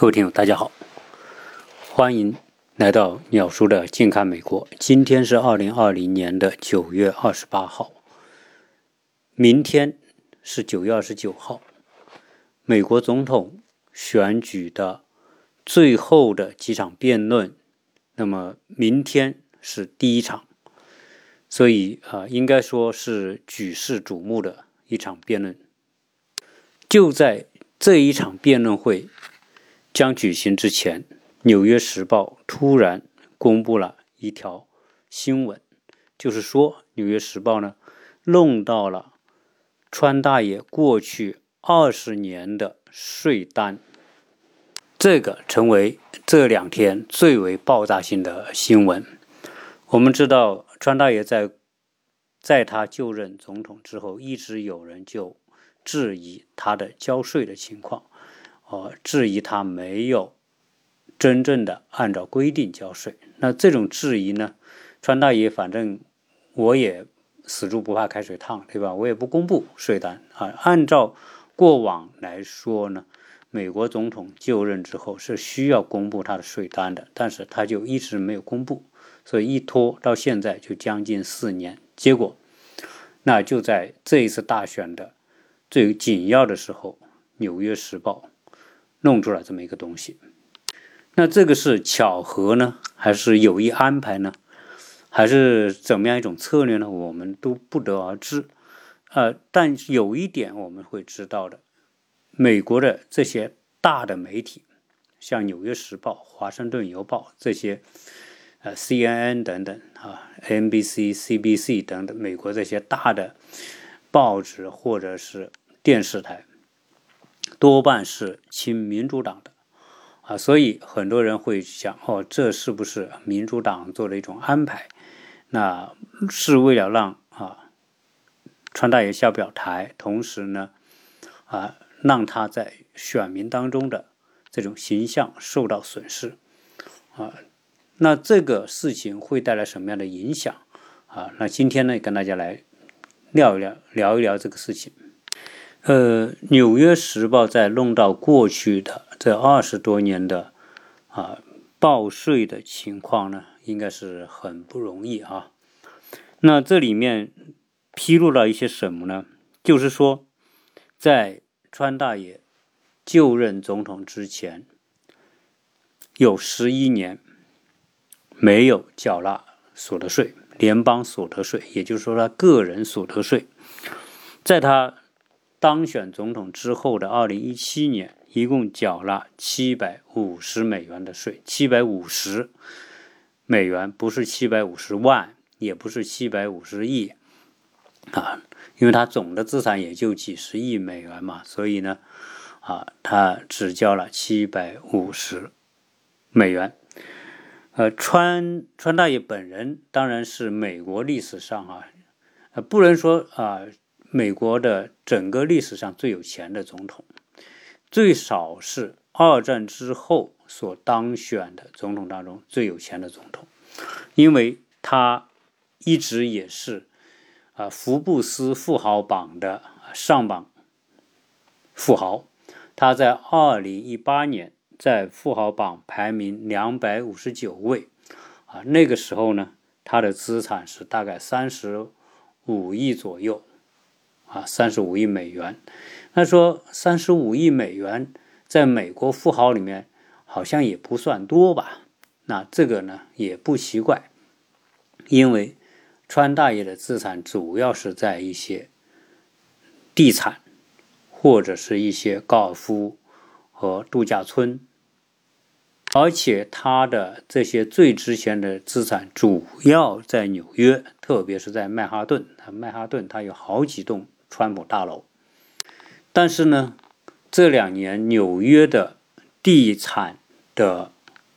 各位听友，大家好，欢迎来到鸟叔的健康美国。今天是二零二零年的九月二十八号，明天是九月二十九号，美国总统选举的最后的几场辩论。那么明天是第一场，所以啊，应该说是举世瞩目的一场辩论。就在这一场辩论会。将举行之前，《纽约时报》突然公布了一条新闻，就是说，《纽约时报》呢弄到了川大爷过去二十年的税单，这个成为这两天最为爆炸性的新闻。我们知道，川大爷在在他就任总统之后，一直有人就质疑他的交税的情况。哦，质疑他没有真正的按照规定交税。那这种质疑呢，川大爷反正我也死猪不怕开水烫，对吧？我也不公布税单啊。按照过往来说呢，美国总统就任之后是需要公布他的税单的，但是他就一直没有公布，所以一拖到现在就将近四年。结果，那就在这一次大选的最紧要的时候，《纽约时报》。弄出来这么一个东西，那这个是巧合呢，还是有意安排呢，还是怎么样一种策略呢？我们都不得而知。呃，但有一点我们会知道的，美国的这些大的媒体，像《纽约时报》《华盛顿邮报》这些，呃，CNN 等等啊，NBC、CBC 等等，美国这些大的报纸或者是电视台。多半是亲民主党的啊，所以很多人会想：哦，这是不是民主党做的一种安排？那是为了让啊川大爷下表台，同时呢啊让他在选民当中的这种形象受到损失啊。那这个事情会带来什么样的影响啊？那今天呢，跟大家来聊一聊，聊一聊这个事情。呃，《纽约时报》在弄到过去的这二十多年的啊报税的情况呢，应该是很不容易啊。那这里面披露了一些什么呢？就是说，在川大爷就任总统之前，有十一年没有缴纳所得税，联邦所得税，也就是说他个人所得税，在他。当选总统之后的二零一七年，一共缴了七百五十美元的税。七百五十美元不是七百五十万，也不是七百五十亿啊，因为他总的资产也就几十亿美元嘛，所以呢，啊，他只交了七百五十美元。呃，川川大爷本人当然是美国历史上啊，呃，不能说啊。美国的整个历史上最有钱的总统，最少是二战之后所当选的总统当中最有钱的总统，因为他一直也是啊福布斯富豪榜的上榜富豪，他在二零一八年在富豪榜排名两百五十九位，啊那个时候呢，他的资产是大概三十五亿左右。啊，三十五亿美元。他说，三十五亿美元在美国富豪里面好像也不算多吧？那这个呢也不奇怪，因为川大爷的资产主要是在一些地产或者是一些高尔夫和度假村。而且他的这些最值钱的资产主要在纽约，特别是在曼哈顿。曼哈顿它有好几栋。川普大楼，但是呢，这两年纽约的地产的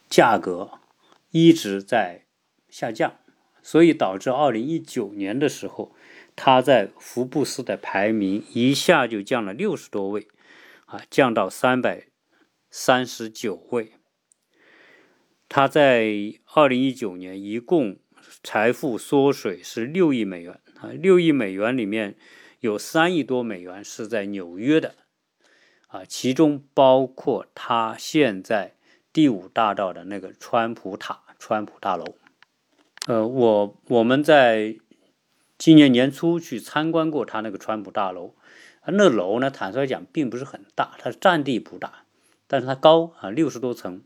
价格一直在下降，所以导致二零一九年的时候，他在福布斯的排名一下就降了六十多位，啊，降到三百三十九位。他在二零一九年一共财富缩水是六亿美元啊，六亿美元里面。有三亿多美元是在纽约的，啊，其中包括他现在第五大道的那个川普塔、川普大楼。呃，我我们在今年年初去参观过他那个川普大楼，那楼呢，坦率讲并不是很大，它占地不大，但是它高啊，六十多层。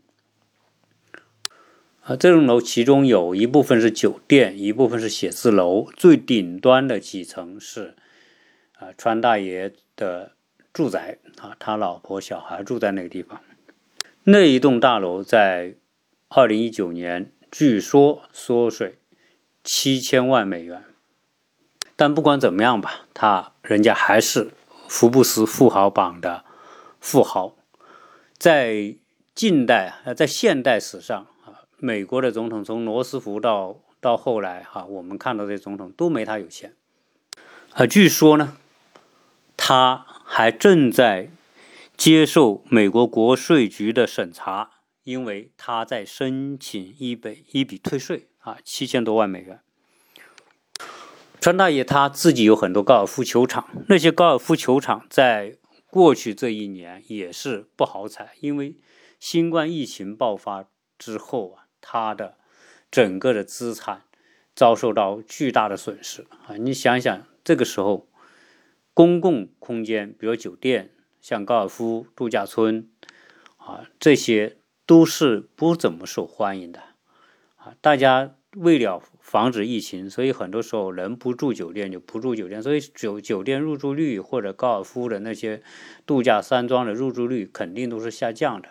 啊，这栋楼其中有一部分是酒店，一部分是写字楼，最顶端的几层是啊川大爷的住宅啊，他老婆小孩住在那个地方。那一栋大楼在二零一九年据说缩水七千万美元，但不管怎么样吧，他人家还是福布斯富豪榜的富豪，在近代啊，在现代史上啊。美国的总统从罗斯福到到后来哈，我们看到这些总统都没他有钱。啊，据说呢，他还正在接受美国国税局的审查，因为他在申请一笔一笔退税啊，七千多万美元。川大爷他自己有很多高尔夫球场，那些高尔夫球场在过去这一年也是不好踩，因为新冠疫情爆发之后啊。他的整个的资产遭受到巨大的损失啊！你想想，这个时候公共空间，比如酒店、像高尔夫度假村啊，这些都是不怎么受欢迎的啊！大家为了防止疫情，所以很多时候能不住酒店就不住酒店，所以酒酒店入住率或者高尔夫的那些度假山庄的入住率肯定都是下降的。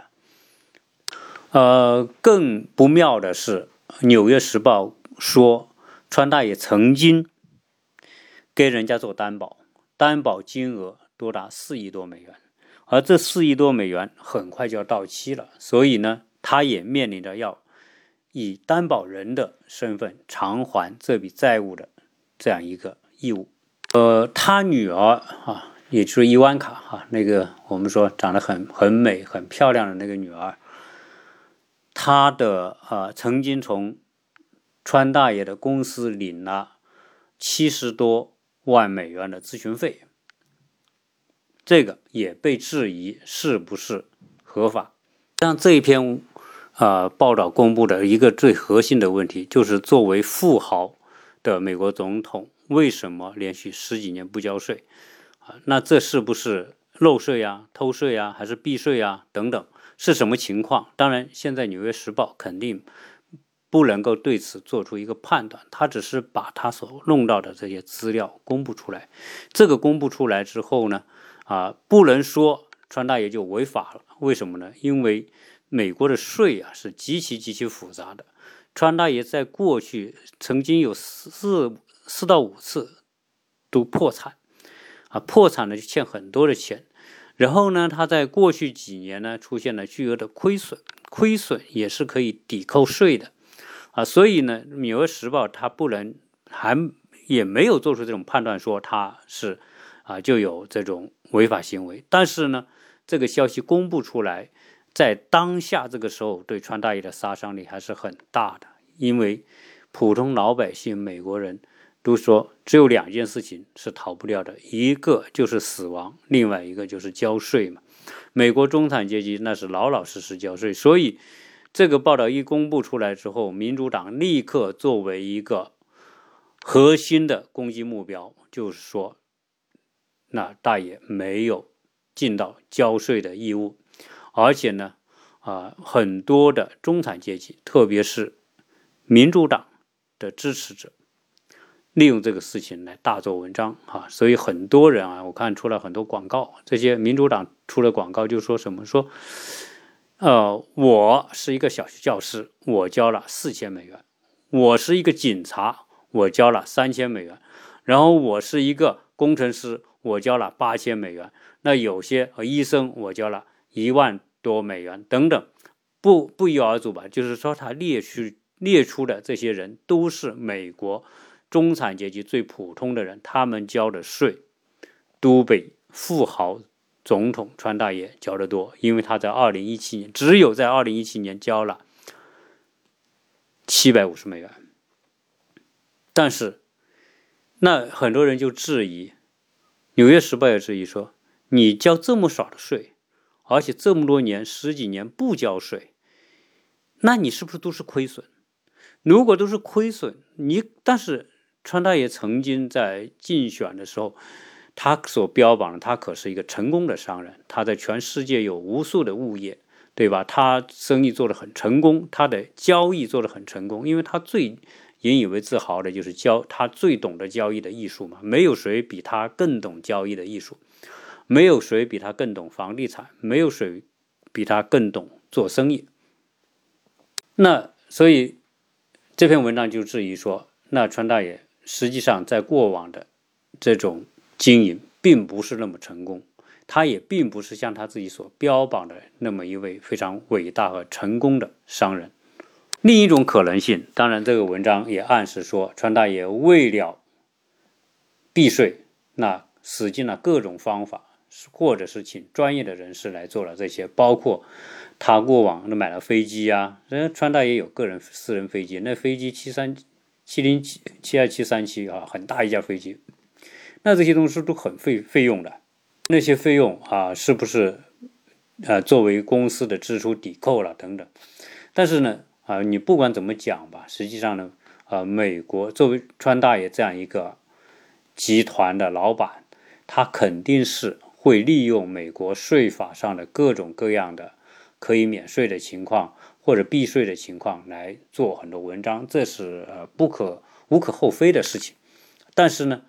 呃，更不妙的是，《纽约时报》说，川大爷曾经给人家做担保，担保金额多达四亿多美元，而这四亿多美元很快就要到期了，所以呢，他也面临着要以担保人的身份偿还这笔债务的这样一个义务。呃，他女儿啊，也就是伊万卡哈，那个我们说长得很很美、很漂亮的那个女儿。他的啊，曾经从川大爷的公司领了七十多万美元的咨询费，这个也被质疑是不是合法。像这一篇啊报道公布的一个最核心的问题，就是作为富豪的美国总统，为什么连续十几年不交税？啊，那这是不是漏税呀、偷税呀，还是避税呀？等等。是什么情况？当然，现在《纽约时报》肯定不能够对此做出一个判断，他只是把他所弄到的这些资料公布出来。这个公布出来之后呢，啊，不能说川大爷就违法了。为什么呢？因为美国的税啊是极其极其复杂的。川大爷在过去曾经有四四到五次都破产，啊，破产了就欠很多的钱。然后呢，他在过去几年呢出现了巨额的亏损，亏损也是可以抵扣税的，啊，所以呢，《纽约时报》它不能还也没有做出这种判断，说他是啊就有这种违法行为。但是呢，这个消息公布出来，在当下这个时候，对川大爷的杀伤力还是很大的，因为普通老百姓、美国人。都说只有两件事情是逃不掉的，一个就是死亡，另外一个就是交税嘛。美国中产阶级那是老老实实交税，所以这个报道一公布出来之后，民主党立刻作为一个核心的攻击目标，就是说，那大爷没有尽到交税的义务，而且呢，啊，很多的中产阶级，特别是民主党的支持者。利用这个事情来大做文章啊，所以很多人啊，我看出了很多广告，这些民主党出了广告就说什么说，呃，我是一个小学教师，我交了四千美元；我是一个警察，我交了三千美元；然后我是一个工程师，我交了八千美元；那有些呃医生，我交了一万多美元等等，不不一而足吧？就是说他列出列出的这些人都是美国。中产阶级最普通的人，他们交的税都比富豪总统川大爷交的多，因为他在二零一七年只有在二零一七年交了七百五十美元。但是，那很多人就质疑，《纽约时报》也质疑说，你交这么少的税，而且这么多年十几年不交税，那你是不是都是亏损？如果都是亏损，你但是川大爷曾经在竞选的时候，他所标榜的他可是一个成功的商人，他在全世界有无数的物业，对吧？他生意做得很成功，他的交易做得很成功，因为他最。引以为自豪的就是交他最懂得交易的艺术嘛，没有谁比他更懂交易的艺术，没有谁比他更懂房地产，没有谁比他更懂做生意。那所以这篇文章就质疑说，那川大爷实际上在过往的这种经营并不是那么成功，他也并不是像他自己所标榜的那么一位非常伟大和成功的商人。另一种可能性，当然，这个文章也暗示说，川大爷为了避税，那使尽了各种方法，或者是请专业的人士来做了这些，包括他过往买了飞机啊，人家川大爷有个人私人飞机，那飞机七三七零七七二七三七啊，很大一架飞机，那这些东西都很费费用的，那些费用啊，是不是呃作为公司的支出抵扣了等等？但是呢？啊，你不管怎么讲吧，实际上呢，呃，美国作为川大爷这样一个集团的老板，他肯定是会利用美国税法上的各种各样的可以免税的情况或者避税的情况来做很多文章，这是呃不可无可厚非的事情。但是呢，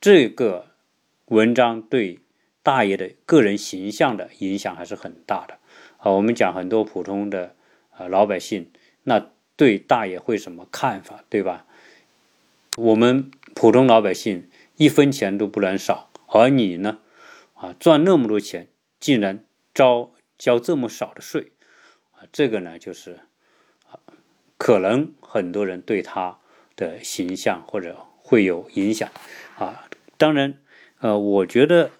这个文章对大爷的个人形象的影响还是很大的。啊，我们讲很多普通的呃老百姓。那对大爷会什么看法，对吧？我们普通老百姓一分钱都不能少，而你呢，啊，赚那么多钱，竟然交交这么少的税，啊，这个呢，就是啊，可能很多人对他的形象或者会有影响，啊，当然，呃，我觉得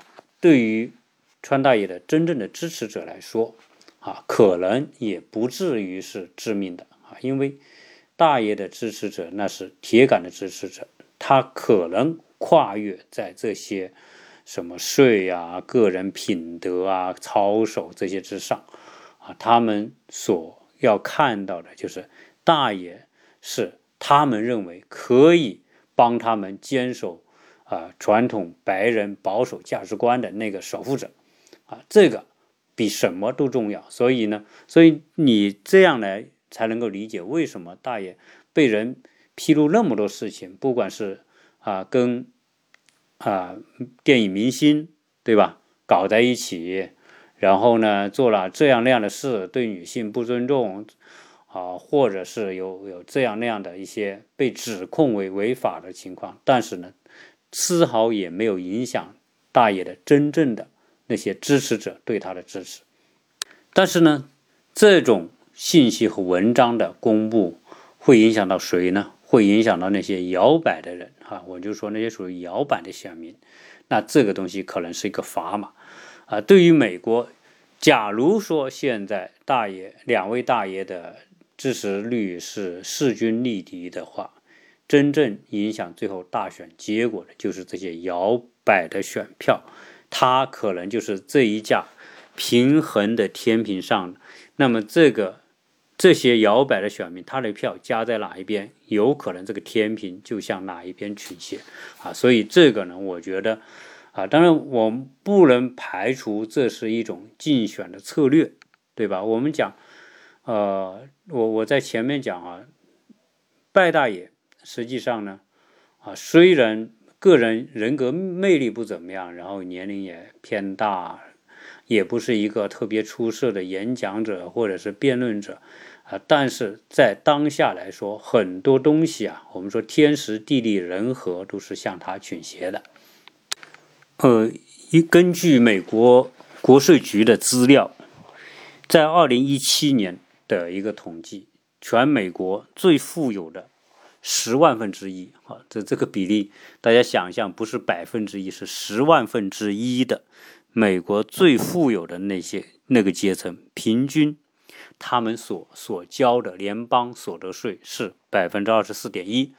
对于川大爷的真正的支持者来说，啊，可能也不至于是致命的。啊，因为大爷的支持者那是铁杆的支持者，他可能跨越在这些什么税啊、个人品德啊、操守这些之上，啊，他们所要看到的就是大爷是他们认为可以帮他们坚守啊传统白人保守价值观的那个守护者，啊，这个比什么都重要。所以呢，所以你这样来。才能够理解为什么大爷被人披露那么多事情，不管是啊跟啊电影明星对吧搞在一起，然后呢做了这样那样的事，对女性不尊重啊，或者是有有这样那样的一些被指控为违法的情况，但是呢丝毫也没有影响大爷的真正的那些支持者对他的支持，但是呢这种。信息和文章的公布会影响到谁呢？会影响到那些摇摆的人啊！我就说那些属于摇摆的选民，那这个东西可能是一个砝码啊。对于美国，假如说现在大爷两位大爷的支持率是势均力敌的话，真正影响最后大选结果的就是这些摇摆的选票，它可能就是这一架平衡的天平上，那么这个。这些摇摆的选民，他的票加在哪一边，有可能这个天平就向哪一边倾斜啊！所以这个呢，我觉得啊，当然我们不能排除这是一种竞选的策略，对吧？我们讲，呃，我我在前面讲啊，拜大爷实际上呢，啊，虽然个人人格魅力不怎么样，然后年龄也偏大，也不是一个特别出色的演讲者或者是辩论者。啊，但是在当下来说，很多东西啊，我们说天时地利人和都是向他倾斜的。呃，一根据美国国税局的资料，在二零一七年的一个统计，全美国最富有的十万分之一啊，这这个比例，大家想象不是百分之一，是十万分之一的美国最富有的那些那个阶层平均。他们所所交的联邦所得税是百分之二十四点一，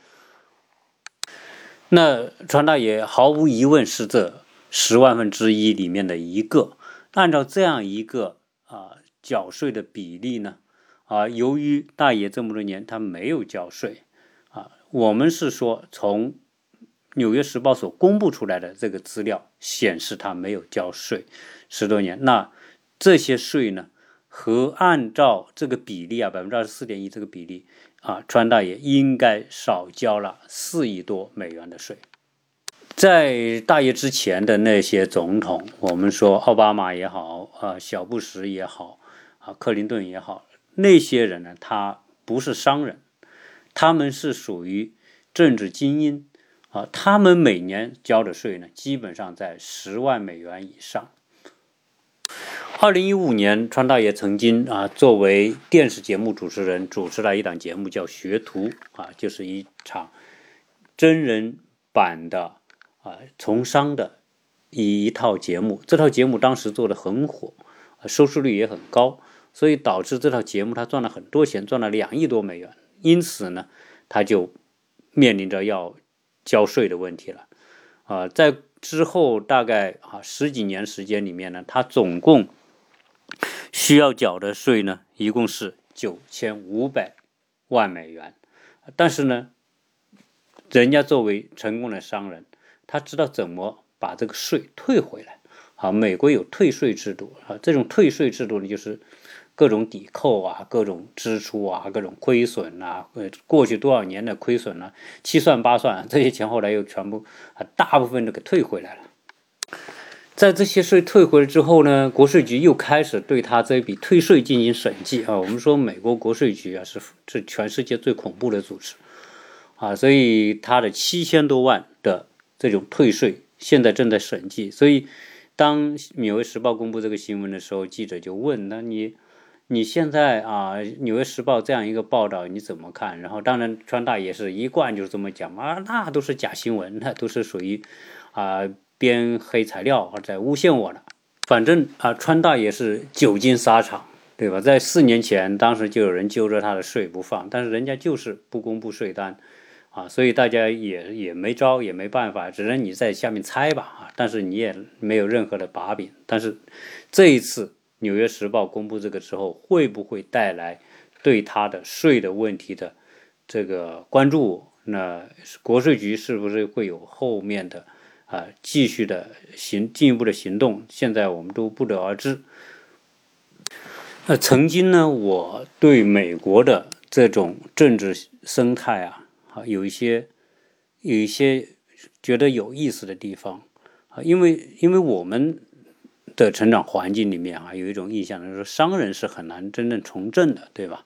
那川大爷毫无疑问是这十万分之一里面的一个。按照这样一个啊缴税的比例呢？啊，由于大爷这么多年他没有交税，我们是说从《纽约时报》所公布出来的这个资料显示他没有交税十多年，那这些税呢，和按照这个比例啊，百分之二十四点一这个比例啊，川大爷应该少交了四亿多美元的税。在大爷之前的那些总统，我们说奥巴马也好，啊，小布什也好，啊，克林顿也好。那些人呢，他不是商人，他们是属于政治精英啊。他们每年交的税呢，基本上在十万美元以上。二零一五年，川大爷曾经啊，作为电视节目主持人，主持了一档节目叫《学徒》啊，就是一场真人版的啊从商的一一套节目。这套节目当时做的很火，收视率也很高。所以导致这套节目他赚了很多钱，赚了两亿多美元。因此呢，他就面临着要交税的问题了。啊，在之后大概啊十几年时间里面呢，他总共需要缴的税呢，一共是九千五百万美元。但是呢，人家作为成功的商人，他知道怎么把这个税退回来。啊，美国有退税制度啊，这种退税制度呢，就是。各种抵扣啊，各种支出啊，各种亏损呐，呃，过去多少年的亏损呢？七算八算，这些钱后来又全部啊，大部分都给退回来了。在这些税退回来之后呢，国税局又开始对他这笔退税进行审计啊。我们说美国国税局啊是是全世界最恐怖的组织啊，所以他的七千多万的这种退税现在正在审计。所以当《纽约时报》公布这个新闻的时候，记者就问：那你？你现在啊，《纽约时报》这样一个报道你怎么看？然后，当然，川大也是一贯就是这么讲啊，那都是假新闻，那都是属于啊编黑材料在诬陷我的。反正啊，川大也是久经沙场，对吧？在四年前，当时就有人揪着他的税不放，但是人家就是不公布税单啊，所以大家也也没招，也没办法，只能你在下面猜吧啊，但是你也没有任何的把柄。但是这一次。《纽约时报》公布这个之后，会不会带来对他的税的问题的这个关注？那国税局是不是会有后面的啊继续的行进一步的行动？现在我们都不得而知。那曾经呢，我对美国的这种政治生态啊，啊有一些有一些觉得有意思的地方啊，因为因为我们。的成长环境里面啊，有一种印象，就是说商人是很难真正从政的，对吧？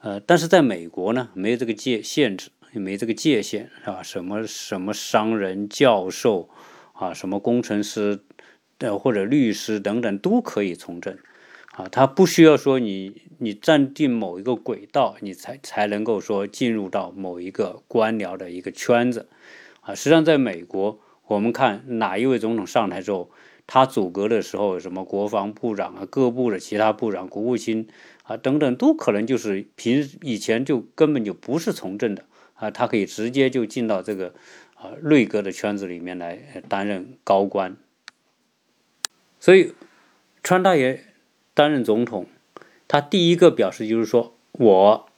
呃，但是在美国呢，没有这个界限制，也没这个界限，是吧？什么什么商人、教授啊，什么工程师的或者律师等等都可以从政啊，他不需要说你你站定某一个轨道，你才才能够说进入到某一个官僚的一个圈子啊。实际上，在美国，我们看哪一位总统上台之后。他组阁的时候，什么国防部长啊、各部的其他部长、国务卿啊等等，都可能就是平以前就根本就不是从政的啊，他可以直接就进到这个啊内阁的圈子里面来担任高官。所以，川大爷担任总统，他第一个表示就是说我。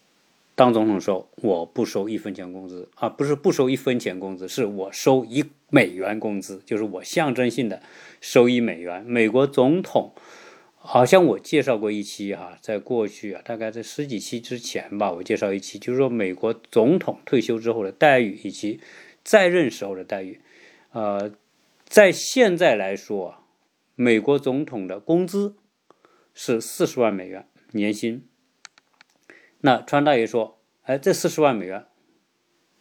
当总统的时候，我不收一分钱工资啊，不是不收一分钱工资，是我收一美元工资，就是我象征性的收一美元。美国总统好像我介绍过一期哈，在过去啊，大概在十几期之前吧，我介绍一期，就是说美国总统退休之后的待遇以及在任时候的待遇。呃，在现在来说，美国总统的工资是四十万美元年薪。那川大爷说：“哎，这四十万美元，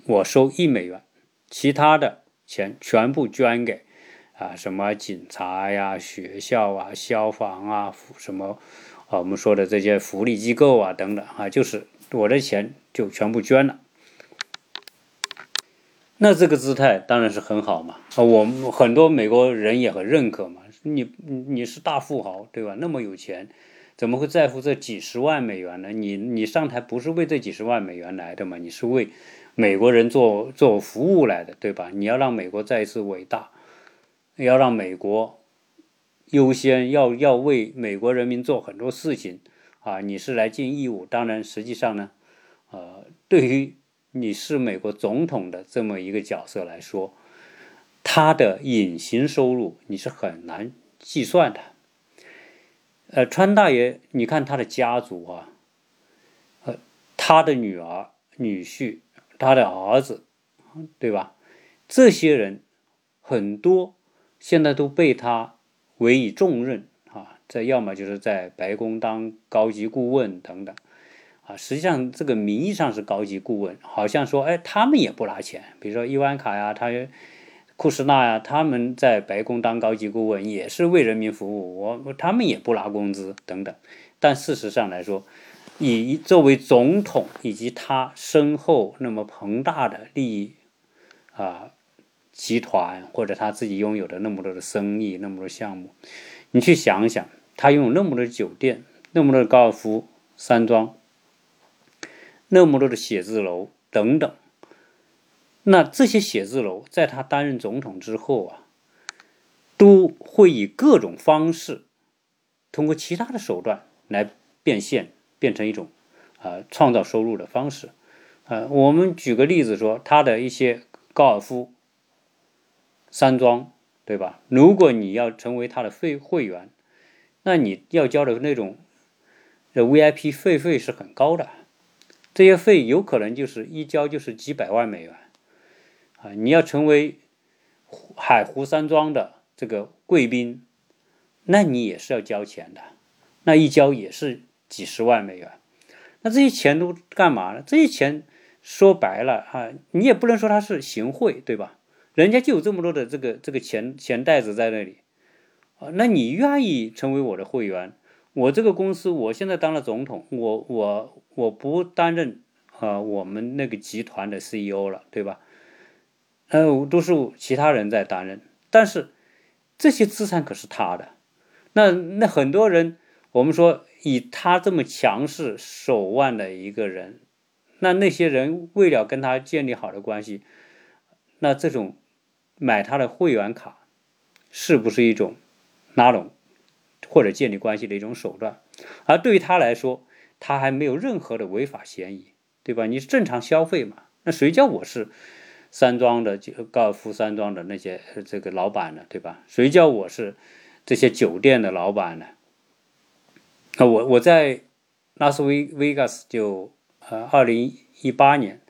我收一美元，其他的钱全部捐给啊，什么警察呀、学校啊、消防啊，什么啊，我们说的这些福利机构啊等等啊，就是我的钱就全部捐了。那这个姿态当然是很好嘛，啊，我们很多美国人也很认可嘛，你你是大富豪对吧？那么有钱。”怎么会在乎这几十万美元呢？你你上台不是为这几十万美元来的嘛？你是为美国人做做服务来的，对吧？你要让美国再次伟大，要让美国优先，要要为美国人民做很多事情啊，你是来尽义务。当然，实际上呢，呃，对于你是美国总统的这么一个角色来说，他的隐形收入你是很难计算的。呃，川大爷，你看他的家族啊，呃，他的女儿、女婿。他的儿子，对吧？这些人很多现在都被他委以重任啊，在要么就是在白宫当高级顾问等等啊。实际上，这个名义上是高级顾问，好像说，哎，他们也不拿钱。比如说伊万卡呀，他库什纳呀，他们在白宫当高级顾问也是为人民服务，我他们也不拿工资等等。但事实上来说，以作为总统以及他身后那么庞大的利益啊集团，或者他自己拥有的那么多的生意、那么多项目，你去想想，他拥有那么多酒店、那么多的高尔夫山庄、那么多的写字楼等等，那这些写字楼在他担任总统之后啊，都会以各种方式，通过其他的手段来变现。变成一种，啊，创造收入的方式，啊，我们举个例子说，他的一些高尔夫山庄，对吧？如果你要成为他的会会员，那你要交的那种的 VIP 费费是很高的，这些费有可能就是一交就是几百万美元，啊，你要成为海湖山庄的这个贵宾，那你也是要交钱的，那一交也是。几十万美元，那这些钱都干嘛呢？这些钱说白了啊，你也不能说他是行贿，对吧？人家就有这么多的这个这个钱钱袋子在那里啊，那你愿意成为我的会员？我这个公司我现在当了总统，我我我不担任啊我们那个集团的 CEO 了，对吧？呃，都是其他人在担任，但是这些资产可是他的。那那很多人，我们说。以他这么强势手腕的一个人，那那些人为了跟他建立好的关系，那这种买他的会员卡，是不是一种拉拢或者建立关系的一种手段？而对于他来说，他还没有任何的违法嫌疑，对吧？你是正常消费嘛？那谁叫我是山庄的就高尔夫山庄的那些这个老板呢？对吧？谁叫我是这些酒店的老板呢？那我我在拉斯维维加斯就呃二零一八年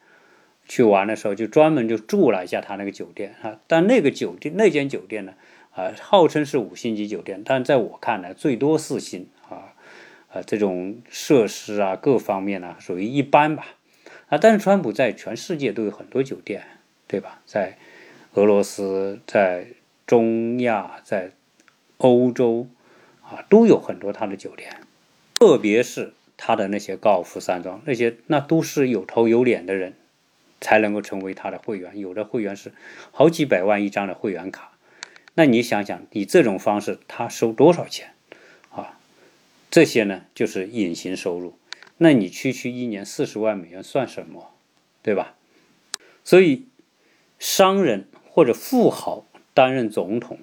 去玩的时候，就专门就住了一下他那个酒店啊。但那个酒店那间酒店呢，啊，号称是五星级酒店，但在我看来最多四星啊，啊，这种设施啊各方面呢属于一般吧。啊，但是川普在全世界都有很多酒店，对吧？在俄罗斯，在中亚，在欧洲啊，都有很多他的酒店。特别是他的那些高尔夫山庄，那些那都是有头有脸的人，才能够成为他的会员。有的会员是好几百万一张的会员卡，那你想想，以这种方式他收多少钱啊？这些呢就是隐形收入。那你区区一年四十万美元算什么，对吧？所以商人或者富豪担任总统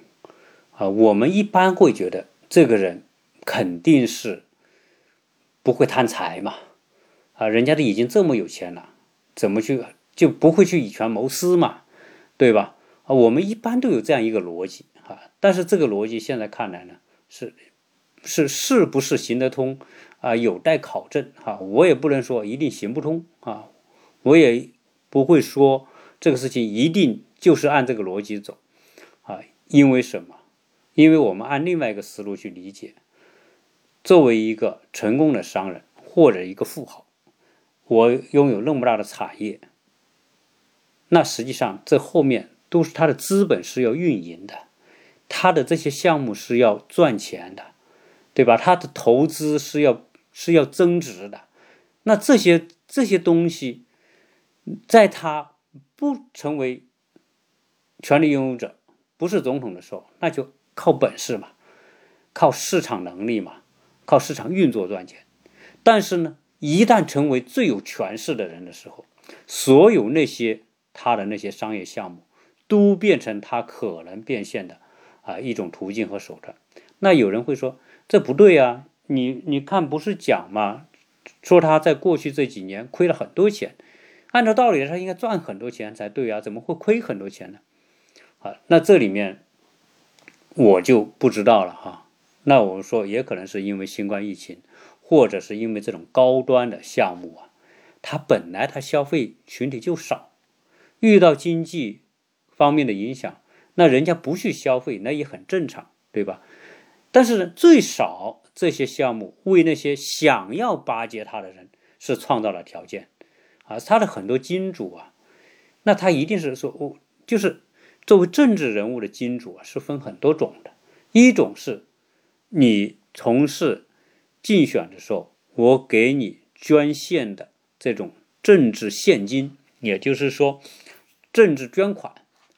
啊，我们一般会觉得这个人肯定是。不会贪财嘛？啊，人家都已经这么有钱了，怎么去就不会去以权谋私嘛？对吧？啊，我们一般都有这样一个逻辑啊，但是这个逻辑现在看来呢，是是是不是行得通啊？有待考证啊。我也不能说一定行不通啊，我也不会说这个事情一定就是按这个逻辑走啊。因为什么？因为我们按另外一个思路去理解。作为一个成功的商人或者一个富豪，我拥有那么大的产业，那实际上这后面都是他的资本是要运营的，他的这些项目是要赚钱的，对吧？他的投资是要是要增值的。那这些这些东西，在他不成为权力拥有者，不是总统的时候，那就靠本事嘛，靠市场能力嘛。靠市场运作赚钱，但是呢，一旦成为最有权势的人的时候，所有那些他的那些商业项目，都变成他可能变现的啊一种途径和手段。那有人会说这不对啊，你你看不是讲吗？说他在过去这几年亏了很多钱，按照道理他应该赚很多钱才对啊，怎么会亏很多钱呢？啊，那这里面我就不知道了哈。那我们说也可能是因为新冠疫情，或者是因为这种高端的项目啊，它本来它消费群体就少，遇到经济方面的影响，那人家不去消费那也很正常，对吧？但是最少这些项目为那些想要巴结他的人是创造了条件啊，他的很多金主啊，那他一定是说，我就是作为政治人物的金主啊，是分很多种的，一种是。你从事竞选的时候，我给你捐献的这种政治现金，也就是说政治捐款，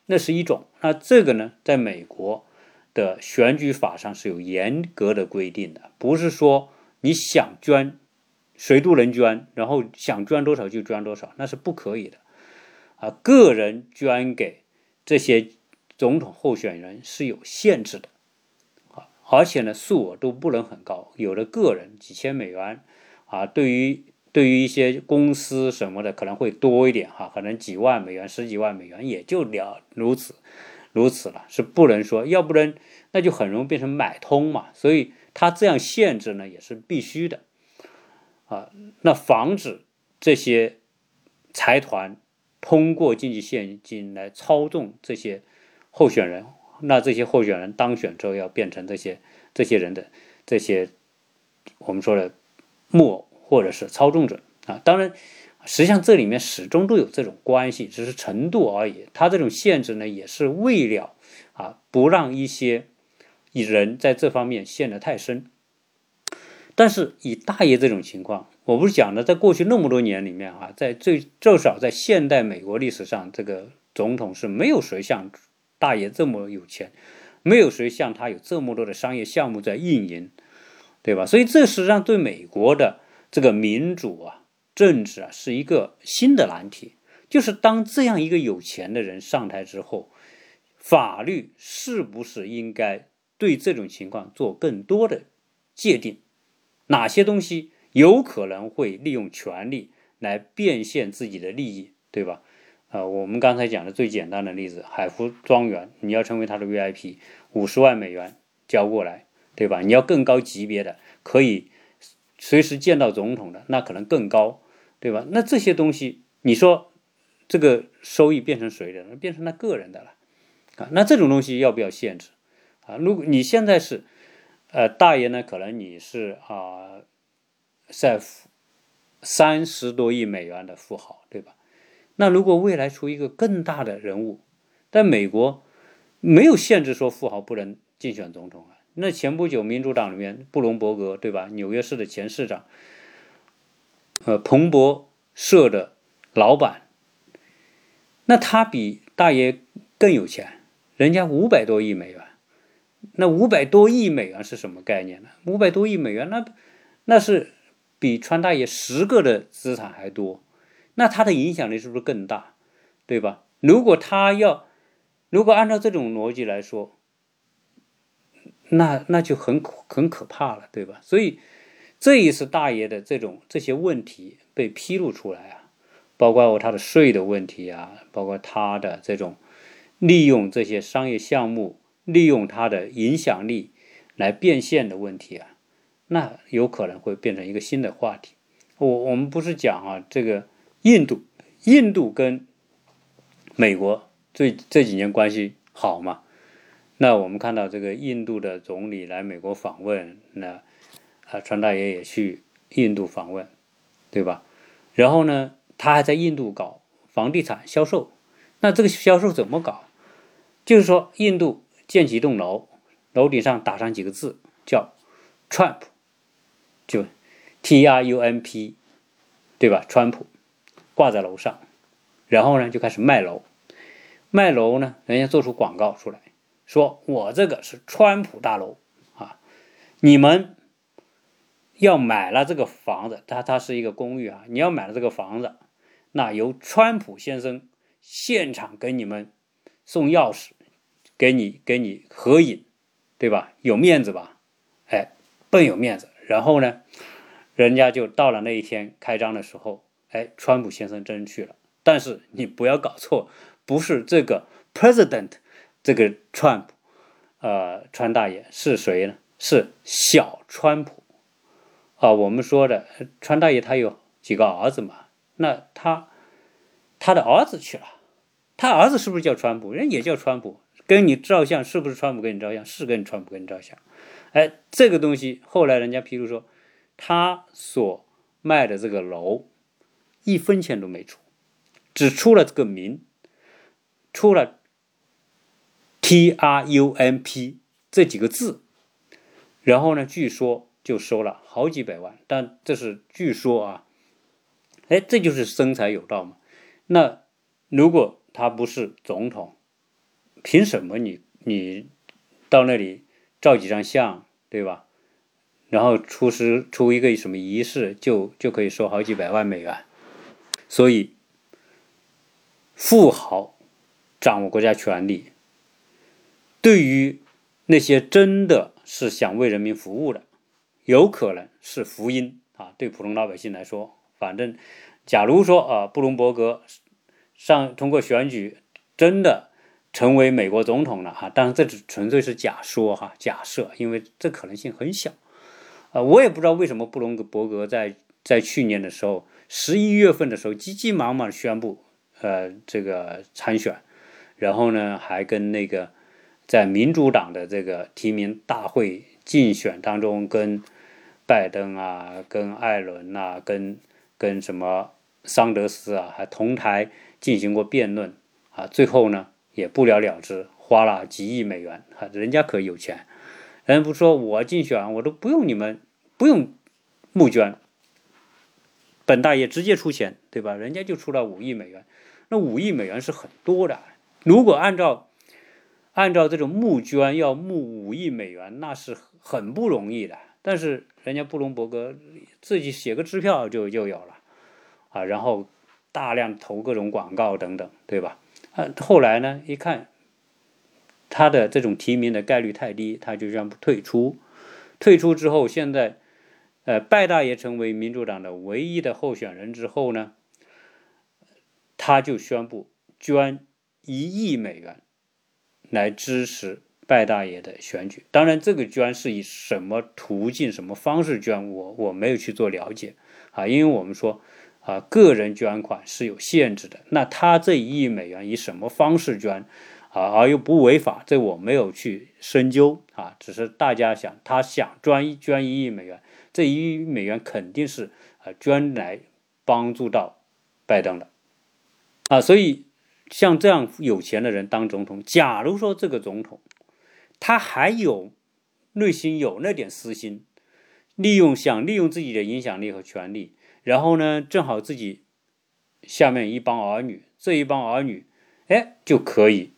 那是一种。那这个呢，在美国的选举法上是有严格的规定的，不是说你想捐谁都能捐，然后想捐多少就捐多少，那是不可以的。啊，个人捐给这些总统候选人是有限制的。而且呢，数额都不能很高，有的个人几千美元，啊，对于对于一些公司什么的可能会多一点哈，可能几万美元、十几万美元也就了如此，如此了，是不能说，要不然那就很容易变成买通嘛。所以他这样限制呢，也是必须的，啊，那防止这些财团通过经济现金来操纵这些候选人。那这些候选人当选之后，要变成这些这些人的这些我们说的木偶或者是操纵者啊。当然，实际上这里面始终都有这种关系，只是程度而已。他这种限制呢，也是为了啊，不让一些人在这方面陷得太深。但是以大爷这种情况，我不是讲的，在过去那么多年里面啊，在最至少在现代美国历史上，这个总统是没有谁像。大爷这么有钱，没有谁像他有这么多的商业项目在运营，对吧？所以这实际上对美国的这个民主啊、政治啊是一个新的难题。就是当这样一个有钱的人上台之后，法律是不是应该对这种情况做更多的界定？哪些东西有可能会利用权力来变现自己的利益，对吧？呃，我们刚才讲的最简单的例子，海福庄园，你要成为他的 VIP，五十万美元交过来，对吧？你要更高级别的，可以随时见到总统的，那可能更高，对吧？那这些东西，你说这个收益变成谁的？变成他个人的了啊？那这种东西要不要限制啊？如果你现在是呃大爷呢，可能你是啊在三十多亿美元的富豪，对吧？那如果未来出一个更大的人物，在美国没有限制说富豪不能竞选总统啊。那前不久民主党里面布隆伯格对吧？纽约市的前市长，呃，彭博社的老板，那他比大爷更有钱，人家五百多亿美元。那五百多亿美元是什么概念呢？五百多亿美元，那那是比川大爷十个的资产还多。那他的影响力是不是更大，对吧？如果他要，如果按照这种逻辑来说，那那就很很可怕了，对吧？所以这一次大爷的这种这些问题被披露出来啊，包括他的税的问题啊，包括他的这种利用这些商业项目、利用他的影响力来变现的问题啊，那有可能会变成一个新的话题。我我们不是讲啊这个。印度，印度跟美国这这几年关系好嘛？那我们看到这个印度的总理来美国访问，那啊，川大爷也去印度访问，对吧？然后呢，他还在印度搞房地产销售。那这个销售怎么搞？就是说，印度建几栋楼，楼顶上打上几个字，叫 Trump，就 T R U M P，对吧？川普。挂在楼上，然后呢就开始卖楼，卖楼呢，人家做出广告出来，说我这个是川普大楼啊，你们要买了这个房子，它它是一个公寓啊，你要买了这个房子，那由川普先生现场给你们送钥匙，给你给你合影，对吧？有面子吧？哎，笨有面子。然后呢，人家就到了那一天开张的时候，哎，川普先生真去了。但是你不要搞错，不是这个 president 这个川普，呃，川大爷是谁呢？是小川普啊。我们说的川大爷他有几个儿子嘛？那他他的儿子去了，他儿子是不是叫川普？人也叫川普，跟你照相是不是川普跟你照相？是跟川普跟你照相。哎，这个东西后来人家譬如说，他所卖的这个楼，一分钱都没出。只出了这个名，出了 T R U M P 这几个字，然后呢，据说就收了好几百万，但这是据说啊，哎，这就是生财有道嘛。那如果他不是总统，凭什么你你到那里照几张相，对吧？然后出师出一个什么仪式，就就可以收好几百万美元，所以。富豪掌握国家权力，对于那些真的是想为人民服务的，有可能是福音啊！对普通老百姓来说，反正，假如说啊，布隆伯格上通过选举真的成为美国总统了哈，当然这只纯粹是假说哈，假设，因为这可能性很小啊。我也不知道为什么布隆伯格在在去年的时候，十一月份的时候，急急忙忙宣布。呃，这个参选，然后呢，还跟那个在民主党的这个提名大会竞选当中，跟拜登啊，跟艾伦啊，跟跟什么桑德斯啊，还同台进行过辩论啊，最后呢也不了了之，花了几亿美元啊，人家可有钱，人家不说我竞选，我都不用你们不用募捐，本大爷直接出钱，对吧？人家就出了五亿美元。那五亿美元是很多的，如果按照按照这种募捐要募五亿美元，那是很不容易的。但是人家布隆伯格自己写个支票就就有了啊，然后大量投各种广告等等，对吧？啊，后来呢，一看他的这种提名的概率太低，他就宣布退出。退出之后，现在呃，拜大爷成为民主党的唯一的候选人之后呢？他就宣布捐一亿美元来支持拜大爷的选举。当然，这个捐是以什么途径、什么方式捐，我我没有去做了解啊。因为我们说啊，个人捐款是有限制的。那他这一亿美元以什么方式捐啊，而又不违法，这我没有去深究啊。只是大家想，他想捐捐一亿美元，这一美元肯定是啊捐来帮助到拜登的。啊，所以像这样有钱的人当总统，假如说这个总统他还有内心有那点私心，利用想利用自己的影响力和权力，然后呢，正好自己下面一帮儿女，这一帮儿女，哎，就可以。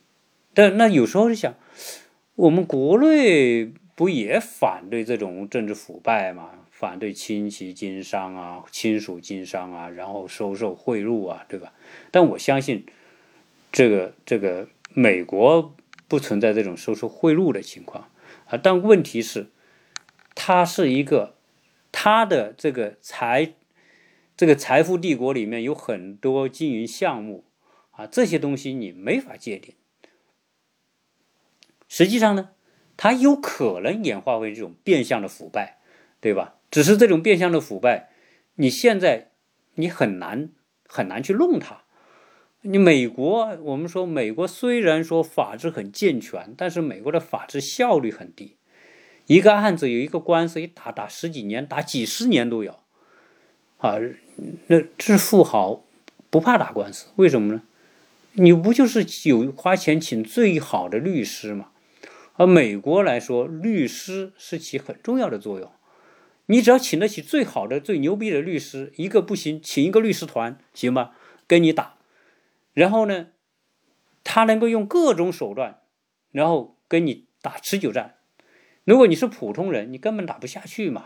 但那有时候是想，我们国内不也反对这种政治腐败吗？反对亲戚经商啊，亲属经商啊，然后收受贿赂啊，对吧？但我相信，这个这个美国不存在这种收受贿赂的情况啊。但问题是，它是一个，它的这个财，这个财富帝国里面有很多经营项目啊，这些东西你没法界定。实际上呢，它有可能演化为这种变相的腐败，对吧？只是这种变相的腐败，你现在你很难很难去弄它。你美国，我们说美国虽然说法治很健全，但是美国的法治效率很低。一个案子有一个官司一打打十几年，打几十年都有。啊，那这富豪不怕打官司，为什么呢？你不就是有花钱请最好的律师吗？而美国来说，律师是起很重要的作用。你只要请得起最好的、最牛逼的律师，一个不行，请一个律师团，行吗？跟你打，然后呢，他能够用各种手段，然后跟你打持久战。如果你是普通人，你根本打不下去嘛，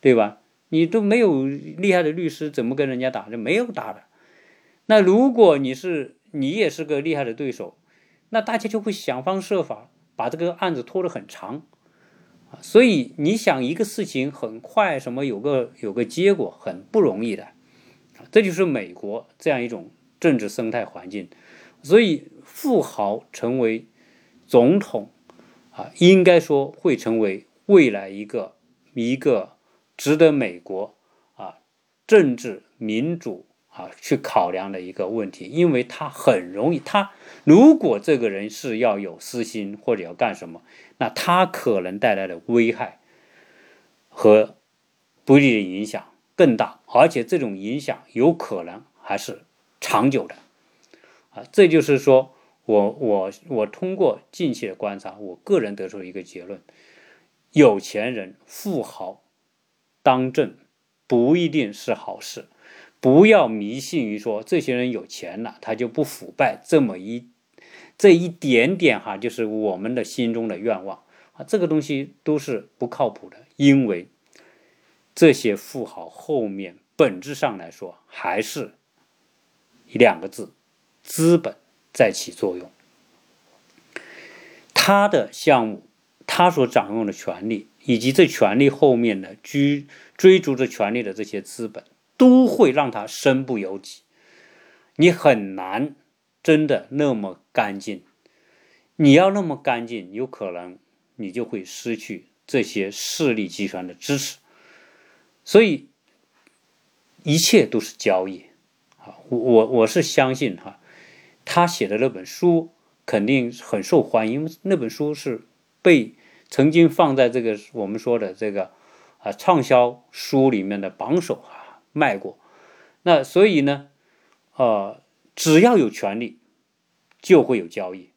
对吧？你都没有厉害的律师，怎么跟人家打？就没有打的。那如果你是你也是个厉害的对手，那大家就会想方设法把这个案子拖得很长。所以你想一个事情很快什么有个有个结果很不容易的啊，这就是美国这样一种政治生态环境。所以富豪成为总统啊，应该说会成为未来一个一个值得美国啊政治民主。啊，去考量的一个问题，因为他很容易，他如果这个人是要有私心或者要干什么，那他可能带来的危害和不利的影响更大，而且这种影响有可能还是长久的。啊，这就是说我我我通过近期的观察，我个人得出一个结论：有钱人、富豪当政不一定是好事。不要迷信于说这些人有钱了，他就不腐败。这么一这一点点哈，就是我们的心中的愿望啊，这个东西都是不靠谱的。因为这些富豪后面本质上来说还是两个字：资本在起作用。他的项目，他所掌握的权利，以及这权利后面的追追逐着权利的这些资本。都会让他身不由己，你很难真的那么干净。你要那么干净，有可能你就会失去这些势力集团的支持。所以一切都是交易啊！我我我是相信哈，他写的那本书肯定很受欢迎，因为那本书是被曾经放在这个我们说的这个啊畅销书里面的榜首啊。卖过，那所以呢，呃，只要有权利，就会有交易。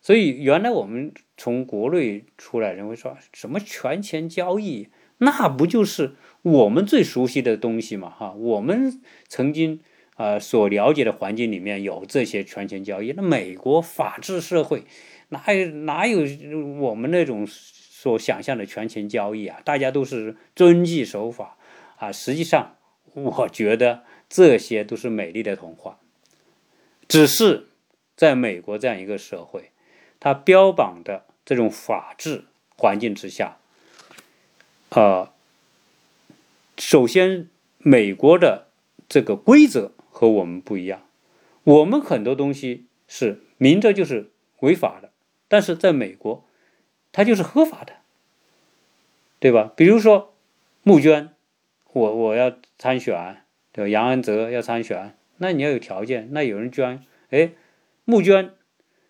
所以原来我们从国内出来认为说什么权钱交易，那不就是我们最熟悉的东西嘛？哈，我们曾经啊所了解的环境里面有这些权钱交易。那美国法治社会哪有哪有我们那种所想象的权钱交易啊？大家都是遵纪守法啊，实际上。我觉得这些都是美丽的童话，只是在美国这样一个社会，它标榜的这种法治环境之下，呃，首先美国的这个规则和我们不一样，我们很多东西是明着就是违法的，但是在美国，它就是合法的，对吧？比如说募捐。我我要参选，对吧？杨安泽要参选，那你要有条件。那有人捐，哎，募捐，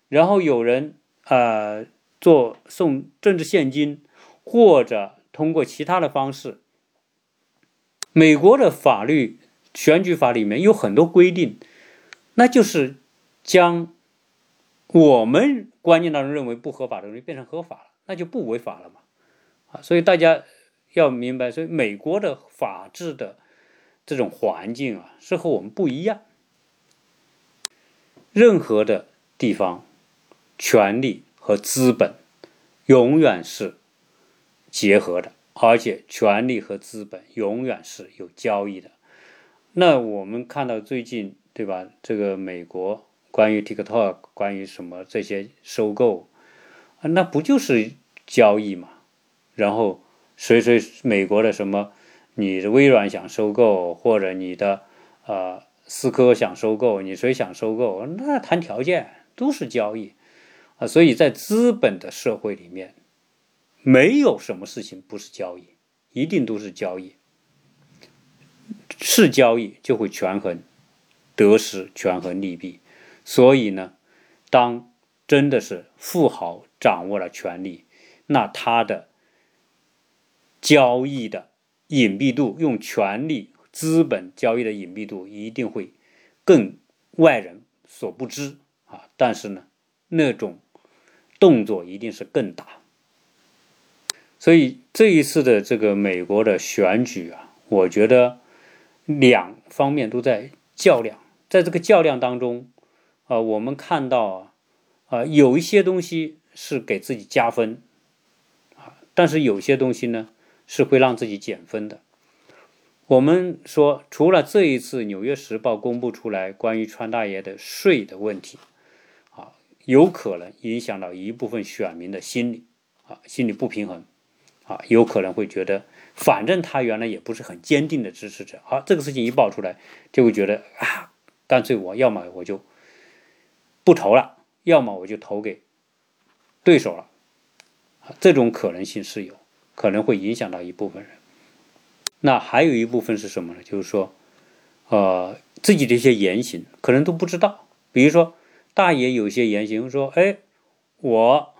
然后有人呃做送政治现金，或者通过其他的方式。美国的法律选举法里面有很多规定，那就是将我们观念当中认为不合法的东西变成合法了，那就不违法了嘛。啊，所以大家。要明白，所以美国的法治的这种环境啊，是和我们不一样。任何的地方，权力和资本永远是结合的，而且权力和资本永远是有交易的。那我们看到最近，对吧？这个美国关于 TikTok，关于什么这些收购，那不就是交易嘛？然后。谁谁美国的什么？你的微软想收购，或者你的呃思科想收购，你谁想收购？那谈条件都是交易啊！所以在资本的社会里面，没有什么事情不是交易，一定都是交易。是交易就会权衡得失，权衡利弊。所以呢，当真的是富豪掌握了权力，那他的。交易的隐蔽度，用权力、资本交易的隐蔽度一定会更外人所不知啊！但是呢，那种动作一定是更大。所以这一次的这个美国的选举啊，我觉得两方面都在较量，在这个较量当中啊，我们看到啊，啊有一些东西是给自己加分啊，但是有些东西呢。是会让自己减分的。我们说，除了这一次《纽约时报》公布出来关于川大爷的税的问题，啊，有可能影响到一部分选民的心理啊，心理不平衡啊，有可能会觉得，反正他原来也不是很坚定的支持者，好，这个事情一爆出来，就会觉得啊，干脆我要么我就不投了，要么我就投给对手了，啊这种可能性是有可能会影响到一部分人。那还有一部分是什么呢？就是说，呃，自己的一些言行可能都不知道，比如说。大爷有些言行说：“哎，我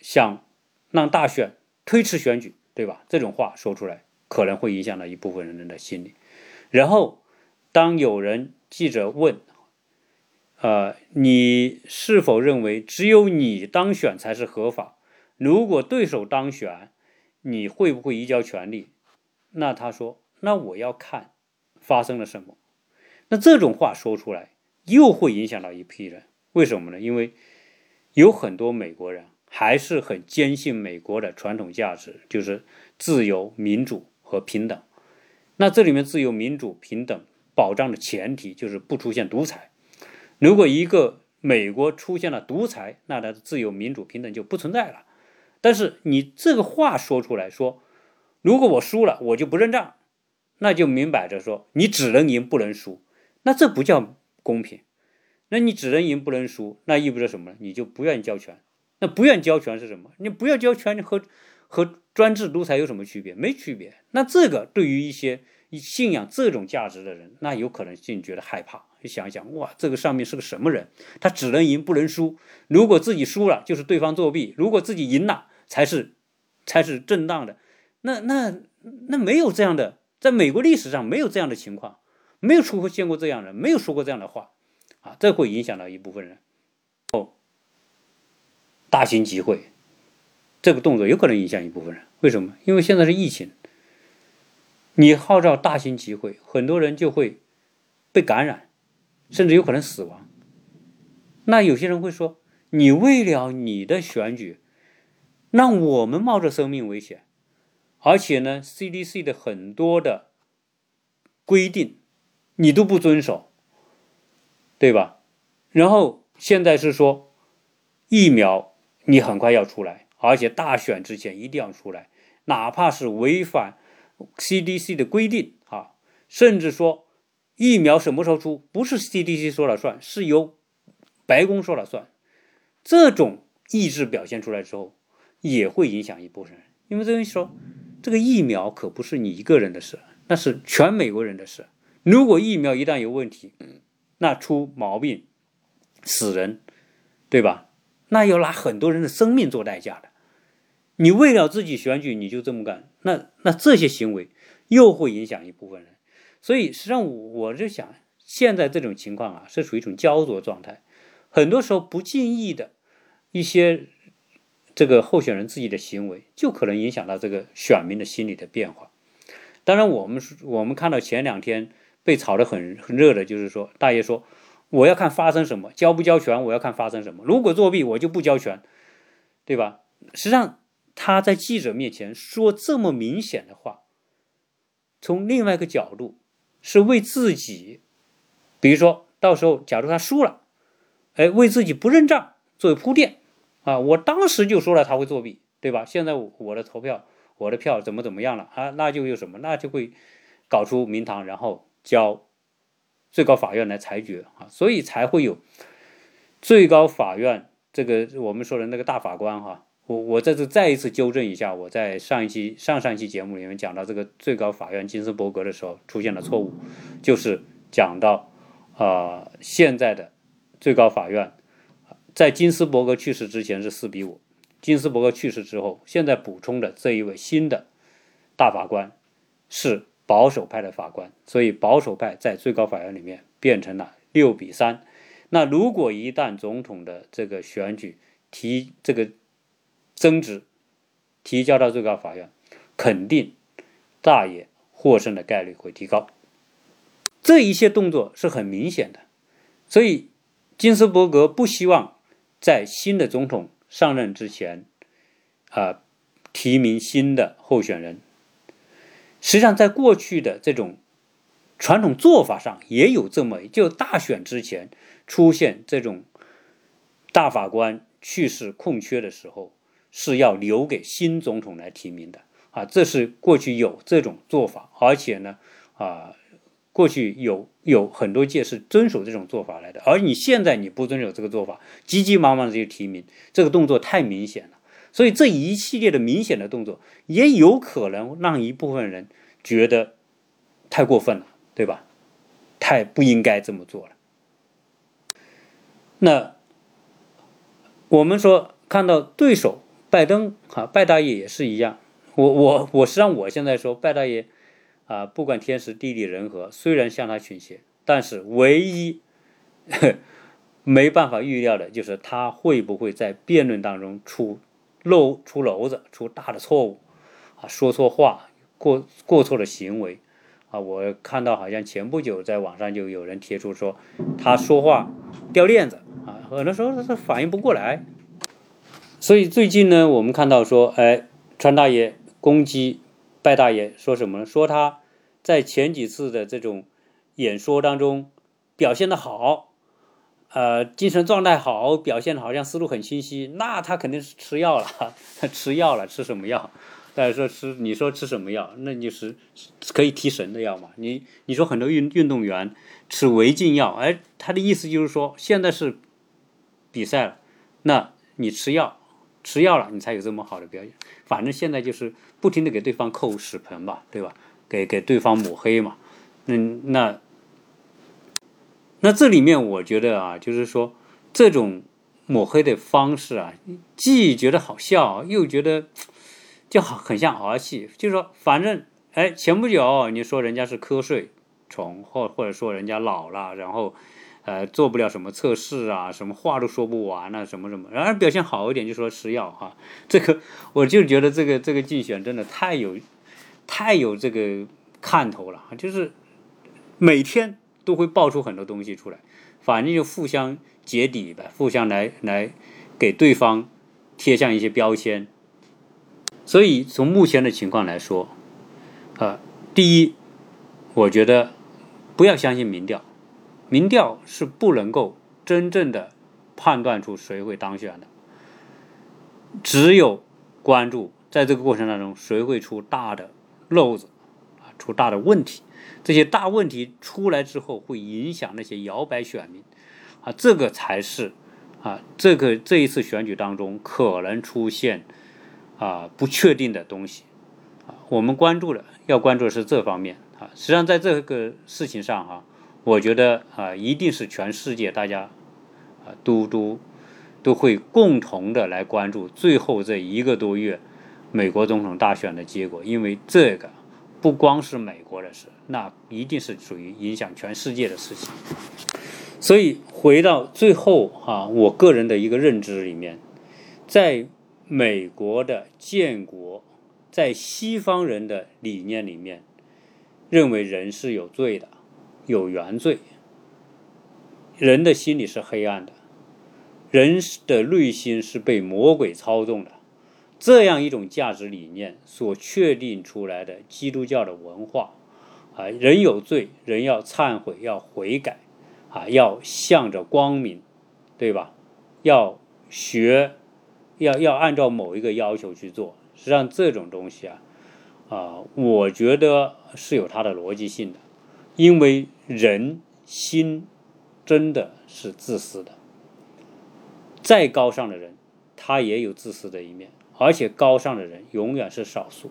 想让大选推迟选举，对吧？”这种话说出来，可能会影响到一部分人的心理。然后，当有人记者问：“呃，你是否认为只有你当选才是合法？如果对手当选，你会不会移交权力？”那他说：“那我要看发生了什么。”那这种话说出来，又会影响到一批人。为什么呢？因为有很多美国人还是很坚信美国的传统价值，就是自由、民主和平等。那这里面自由、民主、平等保障的前提就是不出现独裁。如果一个美国出现了独裁，那它的自由、民主、平等就不存在了。但是你这个话说出来说，如果我输了，我就不认账，那就明摆着说你只能赢不能输，那这不叫公平。那你只能赢不能输，那意味着什么呢？你就不愿意交权。那不愿交权是什么？你不要交权和和专制独裁有什么区别？没区别。那这个对于一些信仰这种价值的人，那有可能性觉得害怕。你想一想，哇，这个上面是个什么人？他只能赢不能输。如果自己输了，就是对方作弊；如果自己赢了，才是才是正当的。那那那没有这样的，在美国历史上没有这样的情况，没有出现过这样的，没有说过这样的话。啊，这会影响到一部分人。哦，大型集会，这个动作有可能影响一部分人。为什么？因为现在是疫情，你号召大型集会，很多人就会被感染，甚至有可能死亡。那有些人会说：“你为了你的选举，让我们冒着生命危险，而且呢，CDC 的很多的规定你都不遵守。”对吧？然后现在是说，疫苗你很快要出来，而且大选之前一定要出来，哪怕是违反 CDC 的规定啊，甚至说疫苗什么时候出不是 CDC 说了算，是由白宫说了算。这种意志表现出来之后，也会影响一部分人，因为这东西说，这个疫苗可不是你一个人的事，那是全美国人的事。如果疫苗一旦有问题，那出毛病，死人，对吧？那要拿很多人的生命做代价的。你为了自己选举，你就这么干，那那这些行为又会影响一部分人。所以实际上，我就想，现在这种情况啊，是处于一种焦灼状态。很多时候不经意的一些这个候选人自己的行为，就可能影响到这个选民的心理的变化。当然，我们我们看到前两天。被炒得很很热的，就是说，大爷说，我要看发生什么，交不交权，我要看发生什么。如果作弊，我就不交权，对吧？实际上，他在记者面前说这么明显的话，从另外一个角度，是为自己，比如说到时候，假如他输了，哎，为自己不认账作为铺垫啊。我当时就说了他会作弊，对吧？现在我的投票，我的票怎么怎么样了啊？那就有什么，那就会搞出名堂，然后。交最高法院来裁决啊，所以才会有最高法院这个我们说的那个大法官哈。我我在这再一次纠正一下，我在上一期上上一期节目里面讲到这个最高法院金斯伯格的时候出现了错误，就是讲到啊现在的最高法院在金斯伯格去世之前是四比五，金斯伯格去世之后，现在补充的这一位新的大法官是。保守派的法官，所以保守派在最高法院里面变成了六比三。那如果一旦总统的这个选举提这个争执提交到最高法院，肯定大爷获胜的概率会提高。这一些动作是很明显的，所以金斯伯格不希望在新的总统上任之前啊提名新的候选人。实际上，在过去的这种传统做法上，也有这么就大选之前出现这种大法官去世空缺的时候是要留给新总统来提名的啊，这是过去有这种做法，而且呢啊，过去有有很多届是遵守这种做法来的，而你现在你不遵守这个做法，急急忙忙的就提名，这个动作太明显了，所以这一系列的明显的动作也有可能让一部分人觉得太过分了，对吧？太不应该这么做了。那我们说看到对手拜登啊，拜大爷也是一样。我我我实际上我现在说拜大爷啊，不管天时地利人和，虽然向他倾斜，但是唯一 没办法预料的就是他会不会在辩论当中出漏出篓子，出大的错误啊，说错话，过过错的行为。啊，我看到好像前不久在网上就有人贴出说，他说话掉链子啊，很多时候他反应不过来。所以最近呢，我们看到说，哎，川大爷攻击拜大爷，说什么？说他在前几次的这种演说当中表现的好，呃，精神状态好，表现好像思路很清晰，那他肯定是吃药了，他 吃药了，吃什么药？大家说吃，你说吃什么药？那就是可以提神的药嘛。你你说很多运运动员吃违禁药，哎，他的意思就是说现在是比赛了，那你吃药吃药了，你才有这么好的表演。反正现在就是不停的给对方扣屎盆吧，对吧？给给对方抹黑嘛。嗯，那那这里面我觉得啊，就是说这种抹黑的方式啊，既觉得好笑，又觉得。就好很像儿戏，就是说，反正哎，前不久你说人家是瞌睡虫，或或者说人家老了，然后呃做不了什么测试啊，什么话都说不完啊，什么什么，然而表现好一点就说吃药哈，这个我就觉得这个这个竞选真的太有太有这个看头了，就是每天都会爆出很多东西出来，反正就互相揭底呗，互相来来给对方贴上一些标签。所以从目前的情况来说，啊，第一，我觉得不要相信民调，民调是不能够真正的判断出谁会当选的。只有关注在这个过程当中谁会出大的漏子啊，出大的问题，这些大问题出来之后会影响那些摇摆选民啊，这个才是啊，这个这一次选举当中可能出现。啊，不确定的东西，啊，我们关注的要关注的是这方面啊。实际上，在这个事情上哈，我觉得啊，一定是全世界大家啊都都都会共同的来关注最后这一个多月美国总统大选的结果，因为这个不光是美国的事，那一定是属于影响全世界的事情。所以回到最后哈，我个人的一个认知里面，在。美国的建国，在西方人的理念里面，认为人是有罪的，有原罪。人的心里是黑暗的，人的内心是被魔鬼操纵的。这样一种价值理念所确定出来的基督教的文化，啊，人有罪，人要忏悔，要悔改，啊，要向着光明，对吧？要学。要要按照某一个要求去做，实际上这种东西啊，啊，我觉得是有它的逻辑性的，因为人心真的是自私的，再高尚的人，他也有自私的一面，而且高尚的人永远是少数，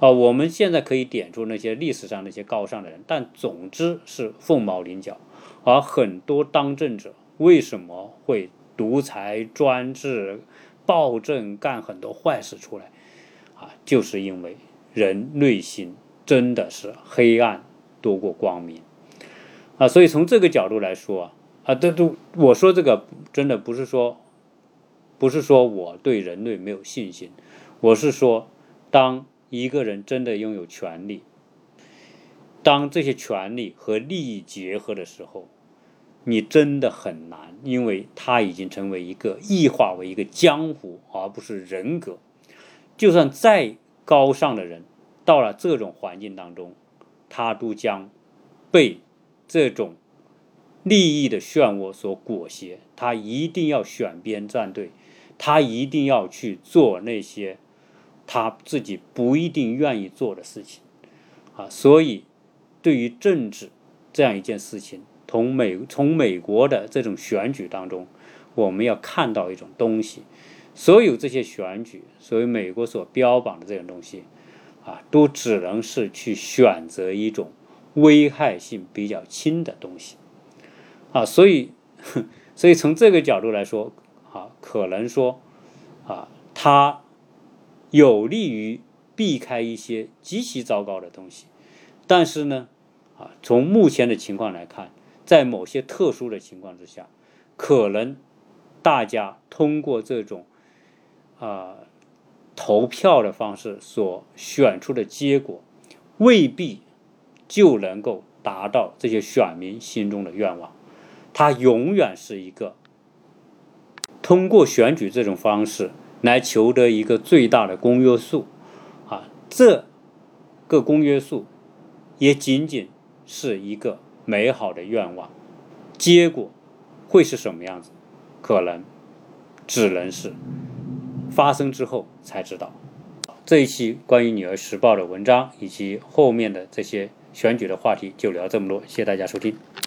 啊，我们现在可以点出那些历史上那些高尚的人，但总之是凤毛麟角，而很多当政者为什么会独裁专制？暴政干很多坏事出来，啊，就是因为人内心真的是黑暗多过光明，啊，所以从这个角度来说啊，啊，这都我说这个真的不是说，不是说我对人类没有信心，我是说，当一个人真的拥有权利，当这些权利和利益结合的时候。你真的很难，因为他已经成为一个异化为一个江湖，而不是人格。就算再高尚的人，到了这种环境当中，他都将被这种利益的漩涡所裹挟，他一定要选边站队，他一定要去做那些他自己不一定愿意做的事情啊。所以，对于政治这样一件事情，从美从美国的这种选举当中，我们要看到一种东西：所有这些选举，所以美国所标榜的这种东西啊，都只能是去选择一种危害性比较轻的东西。啊，所以，所以从这个角度来说，啊，可能说，啊，它有利于避开一些极其糟糕的东西，但是呢，啊，从目前的情况来看，在某些特殊的情况之下，可能大家通过这种啊投票的方式所选出的结果，未必就能够达到这些选民心中的愿望。它永远是一个通过选举这种方式来求得一个最大的公约数，啊，这个公约数也仅仅是一个美好的愿望，结果会是什么样子，可能只能是发生之后才知道。这一期关于《女儿时报》的文章以及后面的这些选举的话题就聊这么多，谢谢大家收听。